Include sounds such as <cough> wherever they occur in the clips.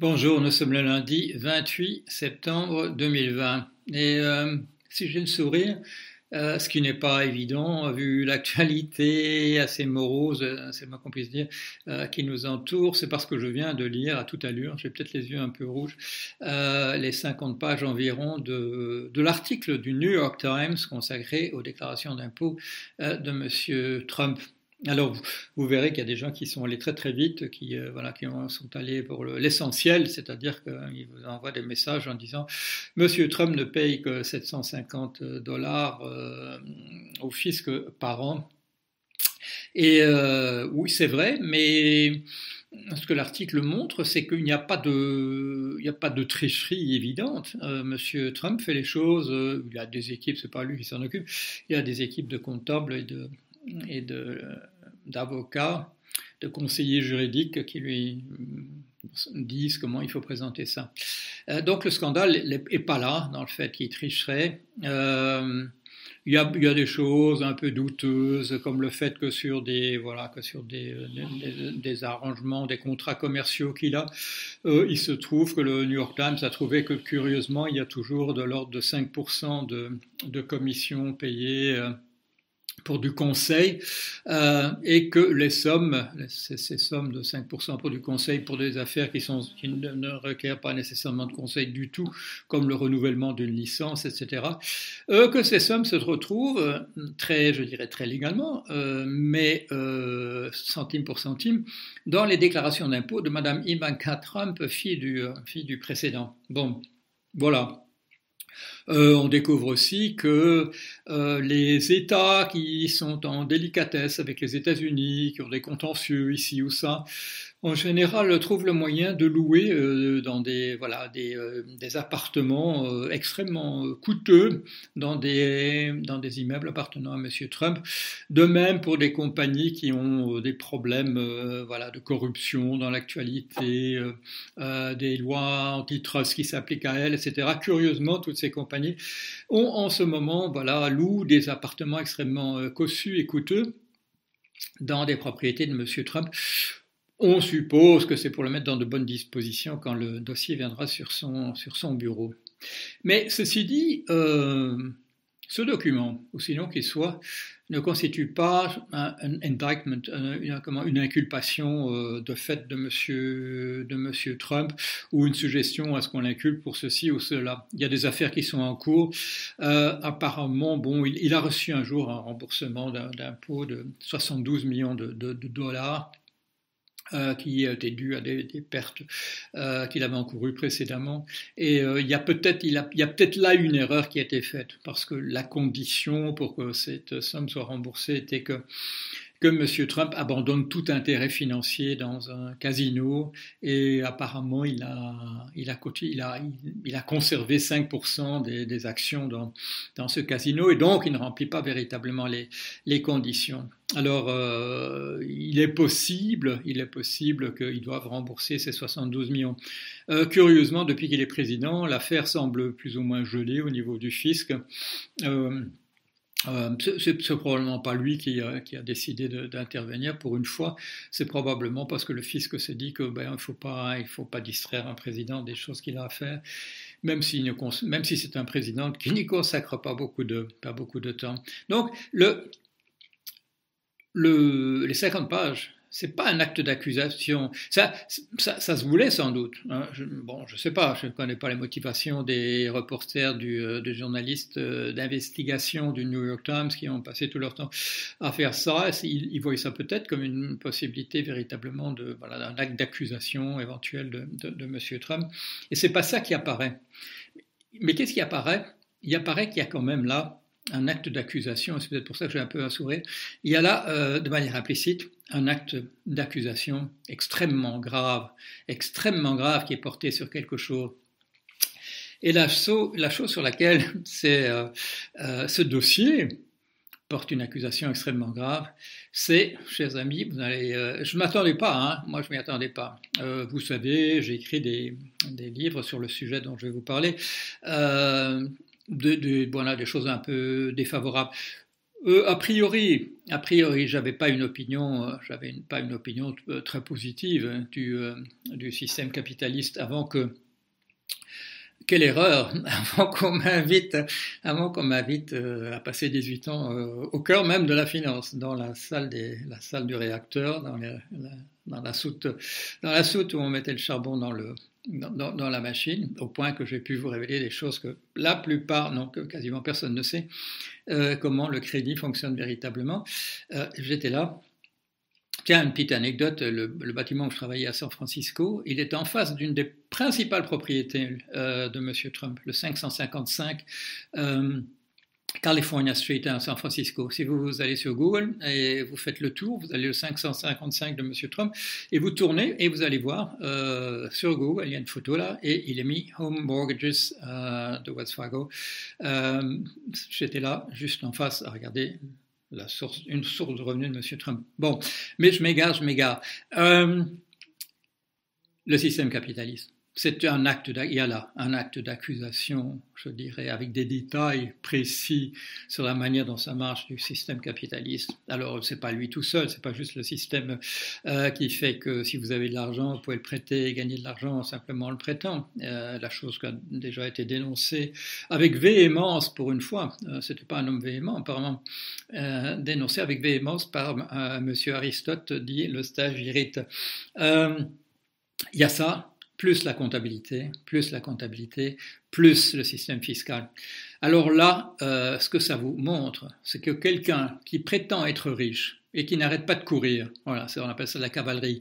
Bonjour, nous sommes le lundi 28 septembre 2020. Et euh, si j'ai le sourire, euh, ce qui n'est pas évident vu l'actualité assez morose, euh, c'est moi qu'on puisse dire, qui nous entoure, c'est parce que je viens de lire à toute allure, j'ai peut-être les yeux un peu rouges, les 50 pages environ de, de l'article du New York Times consacré aux déclarations d'impôts de M. Trump. Alors, vous, verrez qu'il y a des gens qui sont allés très très vite, qui, euh, voilà, qui sont allés pour l'essentiel, c'est-à-dire qu'ils vous envoient des messages en disant Monsieur Trump ne paye que 750 dollars euh, au fisc par an. Et euh, oui, c'est vrai, mais ce que l'article montre, c'est qu'il n'y a pas de, a pas de tricherie évidente. Monsieur Trump fait les choses. il a des équipes, c'est pas lui qui s'en occupe. Il y a des équipes de comptables et de et d'avocats, de, conseillers juridiques qui lui disent comment il faut présenter ça. Euh, donc le scandale n'est pas là, dans le fait qu'il tricherait. Euh, il y, a, y, a, des choses un peu douteuses, comme le fait que sur des, voilà, que sur des, des, arrangements, des contrats commerciaux qu'il a, euh, il se trouve que le New York Times a trouvé que curieusement, il y a toujours de l'ordre de 5% de, de commissions payées pour du conseil euh, et que les sommes, ces, sommes de 5% pour du conseil pour des affaires qui, qui ne, requièrent pas nécessairement de conseil du tout, comme le renouvellement d'une licence, etc., euh, que ces sommes se retrouvent euh, très, je dirais très légalement, mais centime pour centime, dans les déclarations d'impôt de Madame Ivanka Trump, fille du précédent. Bon, voilà. Euh, on découvre aussi que euh, les États qui sont en délicatesse avec les États-Unis, qui ont des contentieux ici ou ça, en général trouvent le moyen de louer euh, dans des, voilà, des, des appartements extrêmement coûteux dans des, dans des immeubles appartenant à M. Trump. De même pour des compagnies qui ont des problèmes voilà, de corruption dans l'actualité, des lois antitrust qui s'appliquent à elles, etc. Curieusement, toutes ces compagnies ont en ce moment, voilà, louent des appartements extrêmement euh, cossus et coûteux dans des propriétés de M. Trump. On suppose que c'est pour le mettre dans de bonnes dispositions quand le dossier viendra sur son, sur son bureau. Mais ceci dit, euh, ce document, aussi long qu'il soit, ne constitue pas un, indictment, une inculpation euh, de fait de monsieur, de monsieur Trump ou une suggestion à ce qu'on l'inculpe pour ceci ou cela. Il y a des affaires qui sont en cours. Euh, apparemment, bon, il, a reçu un jour un remboursement d'impôt de 72 millions de dollars euh, qui était dû à des, pertes euh, qu'il avait encourues précédemment. Et euh, il y a peut-être il, il y a peut-être là une erreur qui a été faite parce que la condition pour que cette somme soit remboursée était que que M. Trump abandonne tout intérêt financier dans un casino et apparemment il a, il a, il a, il a conservé 5% des, des, actions dans, dans, ce casino et donc il ne remplit pas véritablement les, les conditions. Alors, euh, il est possible, il est possible qu'ils doivent rembourser ces 72 millions. Euh, curieusement, depuis qu'il est président, l'affaire semble plus ou moins gelée au niveau du fisc. Euh, euh, c'est probablement pas lui qui a, décidé d'intervenir pour une fois. C'est probablement parce que le fisc s'est dit que ben il faut pas faut pas distraire un président des choses qu'il a à faire, même si c'est un président qui n'y consacre pas beaucoup de temps. Donc le, le les 50 pages c'est pas un acte d'accusation. Ça, ça, se voulait sans doute. Hein. Je, bon, je sais pas, je ne connais pas les motivations des reporters, euh, des journalistes euh, d'investigation du New York Times qui ont passé tout leur temps à faire ça. Ils, ils voyaient ça peut-être comme une possibilité véritablement de, voilà, d'un acte d'accusation éventuel de, de, de M. Trump. Et c'est pas ça qui apparaît. Mais qu'est-ce qui apparaît? Il apparaît qu'il y a quand même là un acte d'accusation, c'est peut-être pour ça que j'ai un peu un sourire, il y a là, euh, de manière implicite, un acte d'accusation extrêmement grave, extrêmement grave qui est porté sur quelque chose. Et la, chose sur laquelle <laughs> euh, euh, ce dossier porte une accusation extrêmement grave, c'est, chers amis, vous allez, je ne m'attendais pas, hein, moi je ne m'y attendais pas. vous savez, j'ai écrit des, livres sur le sujet dont je vais vous parler de, voilà, des choses un peu défavorables. Euh, a priori, a priori, j'avais pas une opinion, euh, j'avais pas une opinion euh, très positive hein, du, système capitaliste avant que quelle erreur <laughs> avant qu'on m'invite, avant qu'on m'invite à passer 18 ans au cœur même de la finance, dans la salle des, la salle du réacteur, dans la soute, dans la soute où on mettait le charbon dans le, dans, la machine, au point que j'ai pu vous révéler des choses que la plupart, non, quasiment personne ne sait, euh, comment le crédit fonctionne véritablement. Euh, j'étais là. Tiens, une petite anecdote, le, bâtiment où je travaillais à San Francisco, il était en face d'une des principales propriétés euh, de M. Trump, le 555 California Street à San Francisco. Si vous, allez sur Google et vous faites le tour, vous allez le 555 de M. Trump et vous tournez et vous allez voir euh, sur Google, il y a une photo là et il est mis Home Mortgages euh, de Wells Fargo. Euh, j'étais là, juste en face, à regarder une source de revenus de M. Trump. Bon, mais je m'égare, je m'égare. le système capitaliste c'est un acte, il y a là un acte d'accusation, je dirais, avec des détails précis sur la manière dont ça marche du système capitaliste. Alors, c'est pas lui tout seul, c'est pas juste le système euh, qui fait que si vous avez de l'argent, vous pouvez le prêter et gagner de l'argent simplement en le prêtant. Euh, la chose qui a déjà été dénoncée avec véhémence pour une fois, euh, c'était pas un homme véhément apparemment, dénoncée avec véhémence par Monsieur Aristote, dit le stage irrite. Il y a ça, plus la comptabilité, plus la comptabilité, plus le système fiscal. Alors là, euh, ce que ça vous montre, c'est que quelqu'un qui prétend être riche et qui n'arrête pas de courir, voilà, on appelle ça la cavalerie,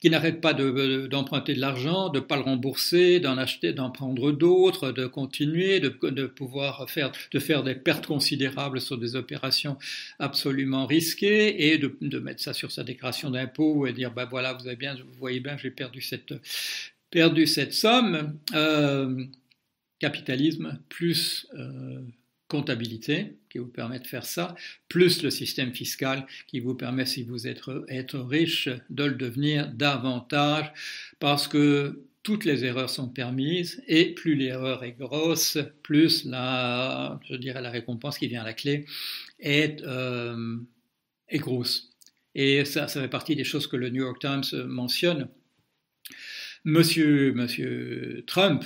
qui n'arrête pas d'emprunter de, l'argent, de ne pas le rembourser, d'en acheter, d'en prendre d'autres, de continuer, de, de, pouvoir faire, de faire des pertes considérables sur des opérations absolument risquées et de, mettre ça sur sa déclaration d'impôt et dire, ben voilà, vous, avez bien, vous voyez bien, j'ai perdu cette, perdu cette somme, euh, capitalisme plus euh, comptabilité qui vous permet de faire ça, plus le système fiscal qui vous permet, si vous êtes riche, de le devenir davantage, parce que toutes les erreurs sont permises et plus l'erreur est grosse, plus la, je dirais, la récompense qui vient à la clé est, euh, est grosse. Et ça, ça fait partie des choses que le New York Times mentionne Monsieur, Trump,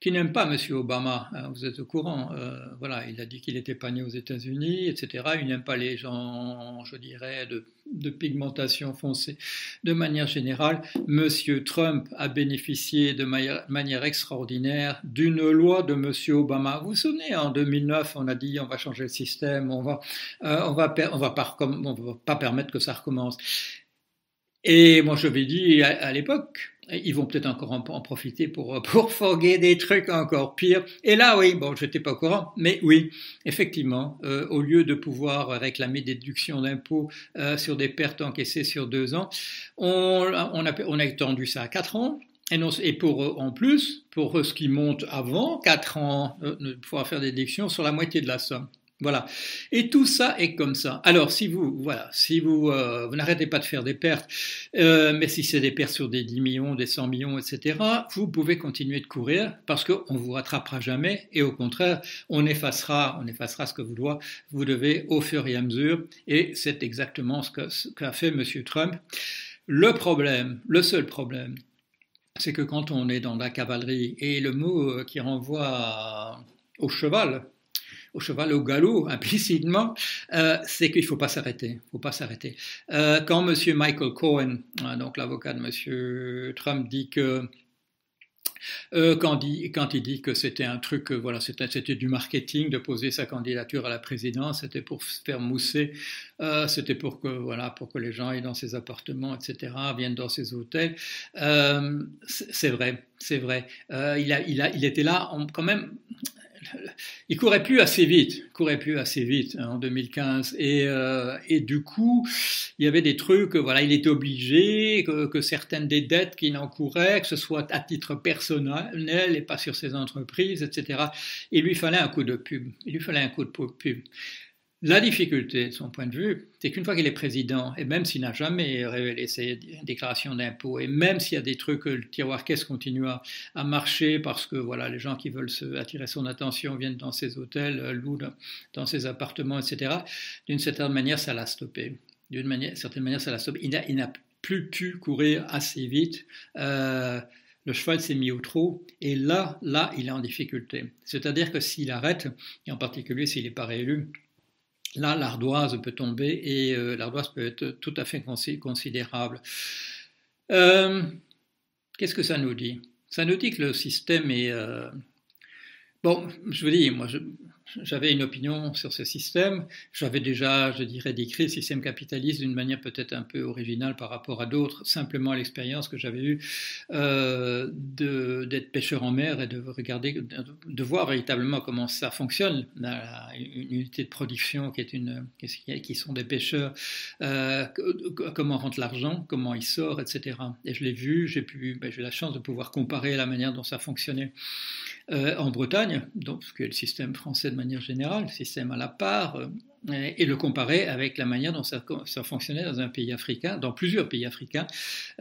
qui n'aime pas Monsieur Obama, hein, vous êtes au courant, euh, voilà, il a dit qu'il n'était pas né aux États-Unis, etc. Il n'aime pas les gens, je dirais, de, pigmentation foncée. De manière générale, Monsieur Trump a bénéficié de manière, extraordinaire d'une loi de Monsieur Obama. Vous vous souvenez, en 2009, on a dit on va changer le système, on va, euh, on va, on va pas, permettre que ça recommence. Et moi, je l'ai dit à l'époque, ils vont peut-être encore en, profiter pour, <laughs> pour foguer des trucs encore pires. Et là, oui, bon, je n'étais pas au courant, mais oui, effectivement, euh, au lieu de pouvoir réclamer des déductions d'impôts euh, sur des pertes encaissées sur deux ans, on, a, étendu ça à quatre ans. Et, pour en plus, pour ce qui monte avant, quatre ans, euh, pouvoir faire des déductions sur la moitié de la somme. Voilà. Et tout ça est comme ça. Alors, si vous, voilà, si vous, euh, vous n'arrêtez pas de faire des pertes, euh, mais si c'est des pertes sur des 10 millions, des 100 millions, etc., vous pouvez continuer de courir parce qu'on vous rattrapera jamais et au contraire, on effacera, on effacera ce que vous, vous devez au fur et à mesure. Et c'est exactement ce qu'a fait M. Trump. Le problème, le seul problème, c'est que quand on est dans la cavalerie, et le mot qui renvoie au cheval, au cheval au galop <laughs> implicitement, euh, c'est qu'il ne faut pas s'arrêter. faut pas s'arrêter. Euh, quand M. Michael Cohen, hein, donc l'avocat de M. Trump, dit que euh, quand, dit que c'était un truc, voilà, c'était du marketing de poser sa candidature à la présidence, c'était pour faire mousser, c'était pour que voilà, pour que les gens aillent dans ses appartements, etc., viennent dans ses hôtels. c'est vrai, c'est vrai. il, a, il, a, il était là, quand même il courait plus assez vite, courait plus assez vite hein, en 2015, euh, et, du coup, il y avait des trucs, voilà, il était obligé que, certaines des dettes qu'il encourait, que ce soit à titre personnel et pas sur ses entreprises, etc. Il lui fallait un coup de pub. Il lui fallait un coup de pub. La difficulté, de son point de vue, c'est qu'une fois qu'il est président, et même s'il n'a jamais révélé ses déclarations d'impôts, et même s'il y a des trucs que le tiroir caisse continue à, marcher parce que voilà, les gens qui veulent se, attirer son attention viennent dans ses hôtels, euh, louent dans ses appartements, etc., d'une certaine manière, ça l'a stoppé. D'une certaine manière, ça l'a stoppé. Il n'a plus pu courir assez vite. Euh, le cheval s'est mis au trot, et là, là, il est en difficulté. C'est-à-dire que s'il arrête, et en particulier s'il n'est pas réélu, là, l'ardoise peut tomber et euh, l'ardoise peut être tout à fait considérable. Euh, qu'est-ce que ça nous dit? Ça nous dit que le système est... Euh, bon, je vous dis, moi, je, j'avais une opinion sur ce système. J'avais déjà, je dirais, décrit le système capitaliste d'une manière peut-être un peu originale par rapport à d'autres, simplement à l'expérience que j'avais eue euh, d'être pêcheur en mer et de regarder, de, voir véritablement comment ça fonctionne, une unité de production qui est une, qui sont des pêcheurs, euh, comment rentre l'argent, comment il sort, etc. Et je l'ai vu, j'ai pu, ben, j'ai eu la chance de pouvoir comparer la manière dont ça fonctionnait euh, en Bretagne, donc ce que le système français de manière générale, le système à la part, euh, et le comparer avec la manière dont ça, fonctionnait dans un pays africain, dans plusieurs pays africains,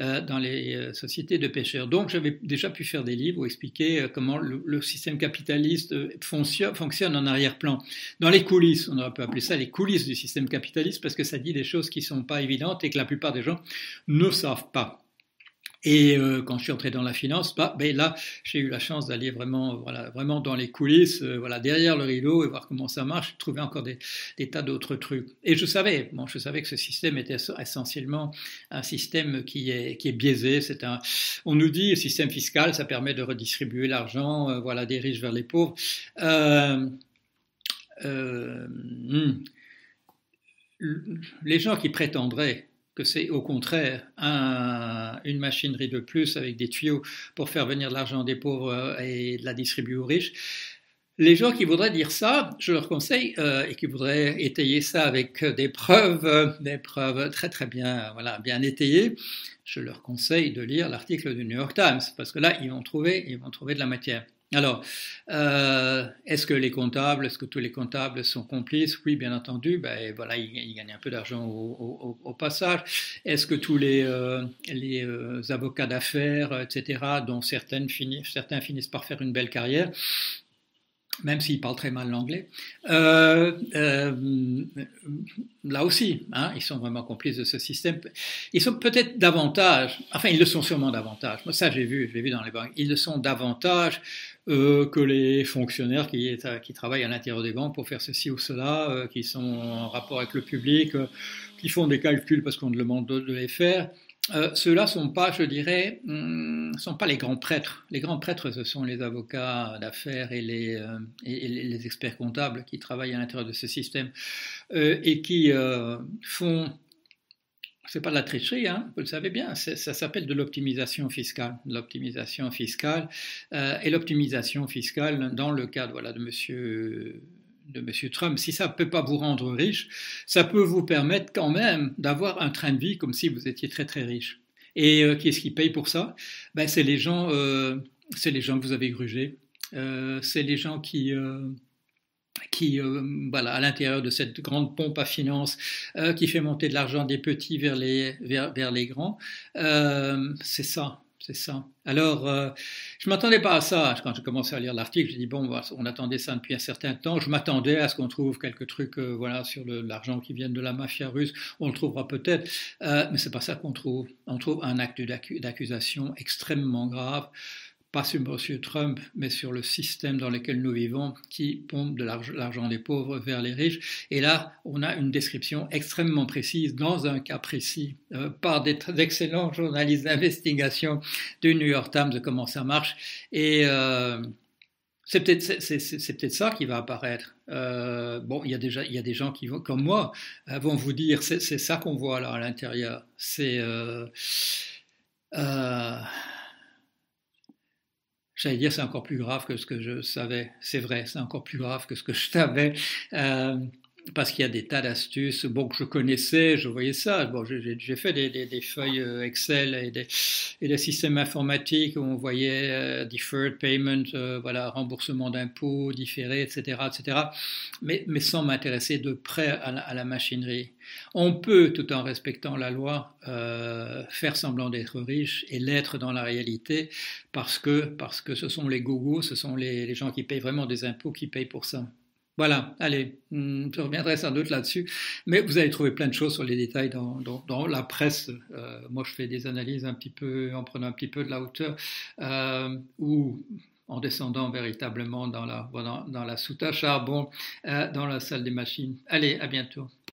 euh, dans les sociétés de pêcheurs. Donc j'avais déjà pu faire des livres où expliquer comment le, système capitaliste fonctionne, fonctionne en arrière-plan, dans les coulisses. On aurait pu appeler ça les coulisses du système capitaliste parce que ça dit des choses qui ne sont pas évidentes et que la plupart des gens ne savent pas. Et euh, quand je suis entré dans la finance, bah, ben là, j'ai eu la chance d'aller vraiment, voilà, vraiment dans les coulisses, euh, voilà, derrière le rideau et voir comment ça marche, trouver encore des, tas d'autres trucs. Et je savais, bon, je savais que ce système était essentiellement un système qui est, qui est biaisé. C'est un, on nous dit, le système fiscal, ça permet de redistribuer l'argent, euh, voilà, des riches vers les pauvres. Hmm. les gens qui prétendraient que c'est au contraire une machinerie de plus avec des tuyaux pour faire venir de l'argent des pauvres euh, et de la distribuer aux riches. Les gens qui voudraient dire ça, je leur conseille, euh, et qui voudraient étayer ça avec des preuves, des preuves très très bien, voilà, bien étayées, je leur conseille de lire l'article du New York Times, parce que là, ils vont trouver, ils vont trouver de la matière. Alors, euh, est-ce que les comptables, est-ce que tous les comptables sont complices? Oui, bien entendu. Ben, voilà, ils, gagnent un peu d'argent au, passage. Est-ce que tous les, euh, euh, avocats d'affaires, etc., dont certains finissent par faire une belle carrière, même s'ils parlent très mal l'anglais. Là aussi, hein, ils sont vraiment complices de ce système. Ils sont peut-être davantage, enfin ils le sont sûrement davantage, moi ça j'ai vu, je l'ai vu dans les banques, ils le sont davantage euh, que les fonctionnaires qui, qui, travaillent à l'intérieur des banques pour faire ceci ou cela, qui sont en rapport avec le public, qui font des calculs parce qu'on demande de les faire. Euh, ceux-là sont pas, je dirais, ne hmm, sont pas les grands prêtres. Les grands prêtres, ce sont les avocats d'affaires et, les, euh, les, experts comptables qui travaillent à l'intérieur de ce système euh, et qui font, c'est pas de la tricherie, hein, vous le savez bien, ça s'appelle de l'optimisation fiscale. L'optimisation fiscale et l'optimisation fiscale dans le cadre voilà, de Monsieur de M. Trump, si ça ne peut pas vous rendre riche, ça peut vous permettre quand même d'avoir un train de vie comme si vous étiez très très riche. Et euh, qui est-ce qui paye pour ça? Ben, C'est les, gens, euh, les gens que vous avez grugés, euh, c'est les gens qui... qui, voilà, à l'intérieur de cette grande pompe à finances qui fait monter de l'argent des petits vers les, vers, vers les grands, c'est ça. C'est ça. Alors, euh, je m'attendais pas à ça. Quand j'ai commencé à lire l'article, j'ai dit, bon, on attendait ça depuis un certain temps. Je m'attendais à ce qu'on trouve quelques trucs euh, voilà, sur l'argent qui vient de la mafia russe. On le trouvera peut-être. Euh, mais ce n'est pas ça qu'on trouve. On trouve un acte d'accusation extrêmement grave pas sur M. Trump, mais sur le système dans lequel nous vivons, qui pompe de l'argent des pauvres vers les riches. Et là, on a une description extrêmement précise, dans un cas précis, euh, par d'excellents journalistes d'investigation du New York Times de comment ça marche. Et euh, c'est peut-être peut ça qui va apparaître. Euh, bon, il y a déjà il y a des gens qui vont comme moi vont vous dire c'est ça qu'on voit là à l'intérieur. C'est J'allais dire c'est encore plus grave que ce que je savais. C'est vrai, c'est encore plus grave que ce que je savais. Euh, parce qu'il y a des tas d'astuces bon, que je connaissais, je voyais ça. Bon, j'ai fait des, feuilles euh, Excel et des, systèmes informatiques où on voyait euh, deferred payment, euh, voilà, remboursement d'impôts, différé, etc., etc., mais, sans m'intéresser de près à la, machinerie. On peut, tout en respectant la loi, euh, faire semblant d'être riche et l'être dans la réalité parce que, parce que ce sont les gogos, ce sont les gens qui payent vraiment des impôts qui payent pour ça. Voilà, allez, hmm, je reviendrai sans doute là-dessus, mais vous allez trouver plein de choses sur les détails dans, la presse. Euh, moi, je fais des analyses un petit peu, en prenant un petit peu de la hauteur, euh, ou en descendant véritablement dans la, dans la soute à charbon, euh, dans la salle des machines. Allez, à bientôt.